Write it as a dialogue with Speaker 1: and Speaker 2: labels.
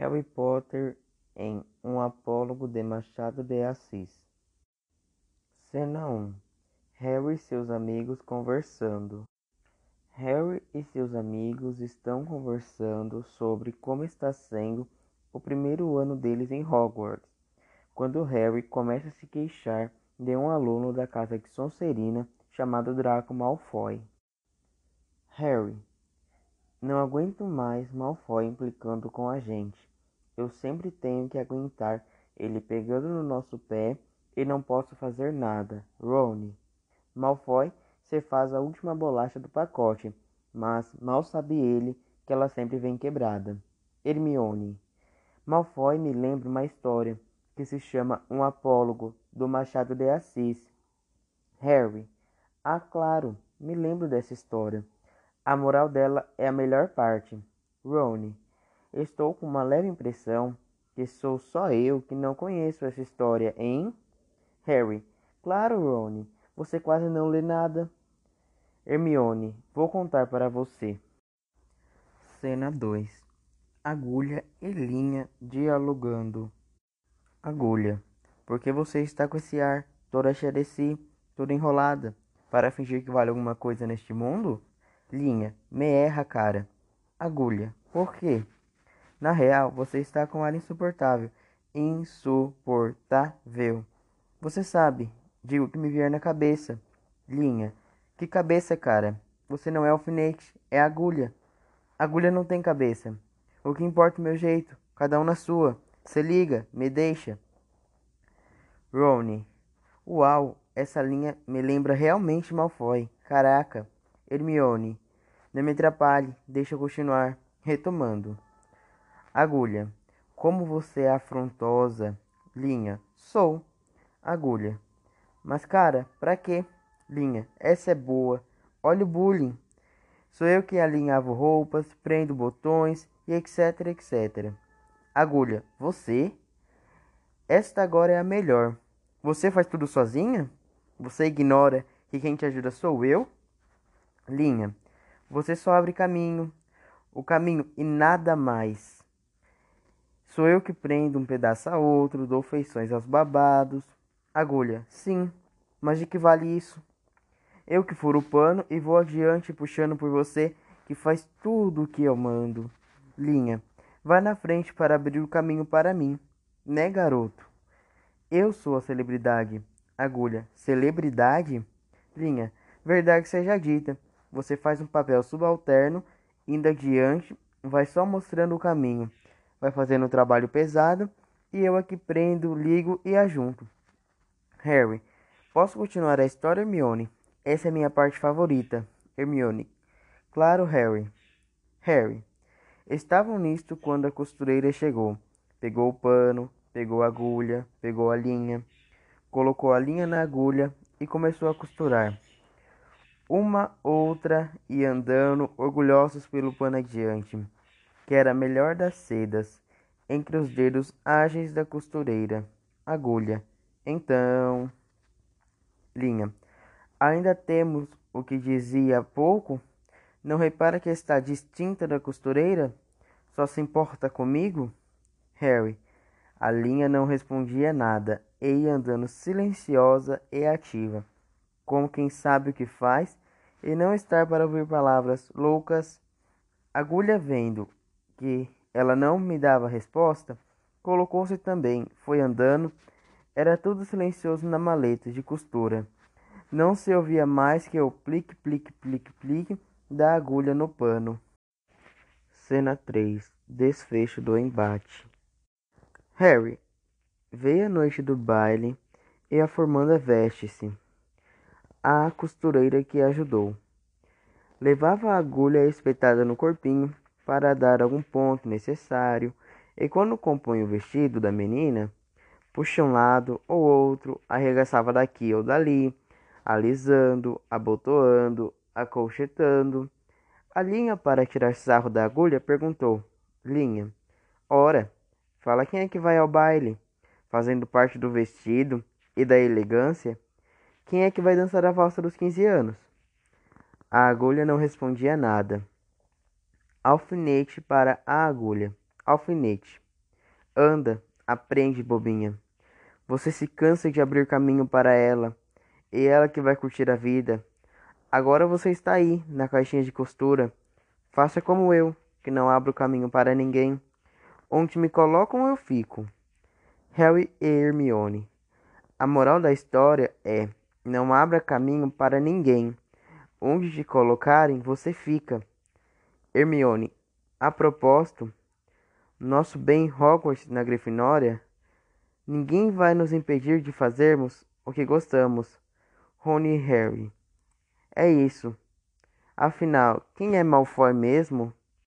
Speaker 1: Harry Potter em Um Apólogo de Machado de Assis. Cena 1 Harry e seus amigos conversando. Harry e seus amigos estão conversando sobre como está sendo o primeiro ano deles em Hogwarts, quando Harry começa a se queixar de um aluno da casa de Sonserina chamado Draco Malfoy. Harry, não aguento mais Malfoy implicando com a gente. Eu sempre tenho que aguentar ele pegando no nosso pé e não posso fazer nada. Rony. Malfoy se faz a última bolacha do pacote, mas mal sabe ele que ela sempre vem quebrada. Hermione. Malfoy me lembra uma história que se chama Um Apólogo, do Machado de Assis. Harry. Ah, claro, me lembro dessa história. A moral dela é a melhor parte. Rony. Estou com uma leve impressão que sou só eu que não conheço essa história, hein? Harry. Claro, Rony. Você quase não lê nada. Hermione. Vou contar para você. Cena 2. Agulha e linha dialogando. Agulha. Por que você está com esse ar toda cheia de si, toda enrolada, para fingir que vale alguma coisa neste mundo? Linha, me erra, cara. Agulha, por quê? Na real, você está com um ar insuportável. Insuportável. Você sabe, digo que me vier na cabeça. Linha, que cabeça, cara? Você não é alfinete, é agulha. Agulha não tem cabeça. O que importa é o meu jeito, cada um na sua. Se liga, me deixa. Rony, uau, essa linha me lembra realmente Malfoy. Caraca. Hermione. Não me atrapalhe, deixa eu continuar. Retomando. Agulha. Como você é afrontosa. Linha. Sou. Agulha. Mas cara, pra quê? Linha. Essa é boa. Olha o bullying. Sou eu que alinhavo roupas, prendo botões e etc, etc. Agulha. Você? Esta agora é a melhor. Você faz tudo sozinha? Você ignora que quem te ajuda sou eu? Linha. Você só abre caminho, o caminho e nada mais. Sou eu que prendo um pedaço a outro, dou feições aos babados. Agulha. Sim, mas de que vale isso? Eu que furo o pano e vou adiante puxando por você que faz tudo o que eu mando. Linha. Vai na frente para abrir o caminho para mim. Né, garoto? Eu sou a celebridade. Agulha. Celebridade? Linha. Verdade seja dita. Você faz um papel subalterno, indo adiante, vai só mostrando o caminho. Vai fazendo um trabalho pesado e eu aqui prendo, ligo e ajunto. Harry. Posso continuar a história, Hermione? Essa é minha parte favorita. Hermione. Claro, Harry. Harry. Estavam nisto quando a costureira chegou. Pegou o pano, pegou a agulha, pegou a linha, colocou a linha na agulha e começou a costurar uma outra e andando orgulhosos pelo pano adiante, que era a melhor das sedas, entre os dedos ágeis da costureira, agulha. Então, linha. Ainda temos o que dizia há pouco? Não repara que está distinta da costureira? Só se importa comigo? Harry. A linha não respondia nada, e ia andando silenciosa e ativa, como quem sabe o que faz e não estar para ouvir palavras loucas. Agulha, vendo que ela não me dava resposta, colocou-se também, foi andando. Era tudo silencioso na maleta de costura. Não se ouvia mais que o plique, plique, plique, plique da agulha no pano. Cena 3 Desfecho do embate. Harry veio a noite do baile e a formanda veste-se a costureira que ajudou. Levava a agulha espetada no corpinho para dar algum ponto necessário, e quando compunha o vestido da menina, puxa um lado ou outro, arregaçava daqui ou dali, alisando, abotoando, acolchetando. A linha, para tirar sarro da agulha, perguntou: Linha, ora, fala quem é que vai ao baile, fazendo parte do vestido e da elegância? Quem é que vai dançar a valsa dos 15 anos? A agulha não respondia nada. Alfinete para a agulha. Alfinete. Anda, aprende, bobinha. Você se cansa de abrir caminho para ela, e ela que vai curtir a vida. Agora você está aí, na caixinha de costura. Faça como eu, que não abro caminho para ninguém. Onde me colocam, eu fico. Harry e Hermione. A moral da história é: não abra caminho para ninguém. Onde te colocarem, você fica. Hermione. A propósito, nosso bem Hogwarts na Grifinória Ninguém vai nos impedir de fazermos o que gostamos. Rony e Harry. É isso. Afinal, quem é Malfoy mesmo?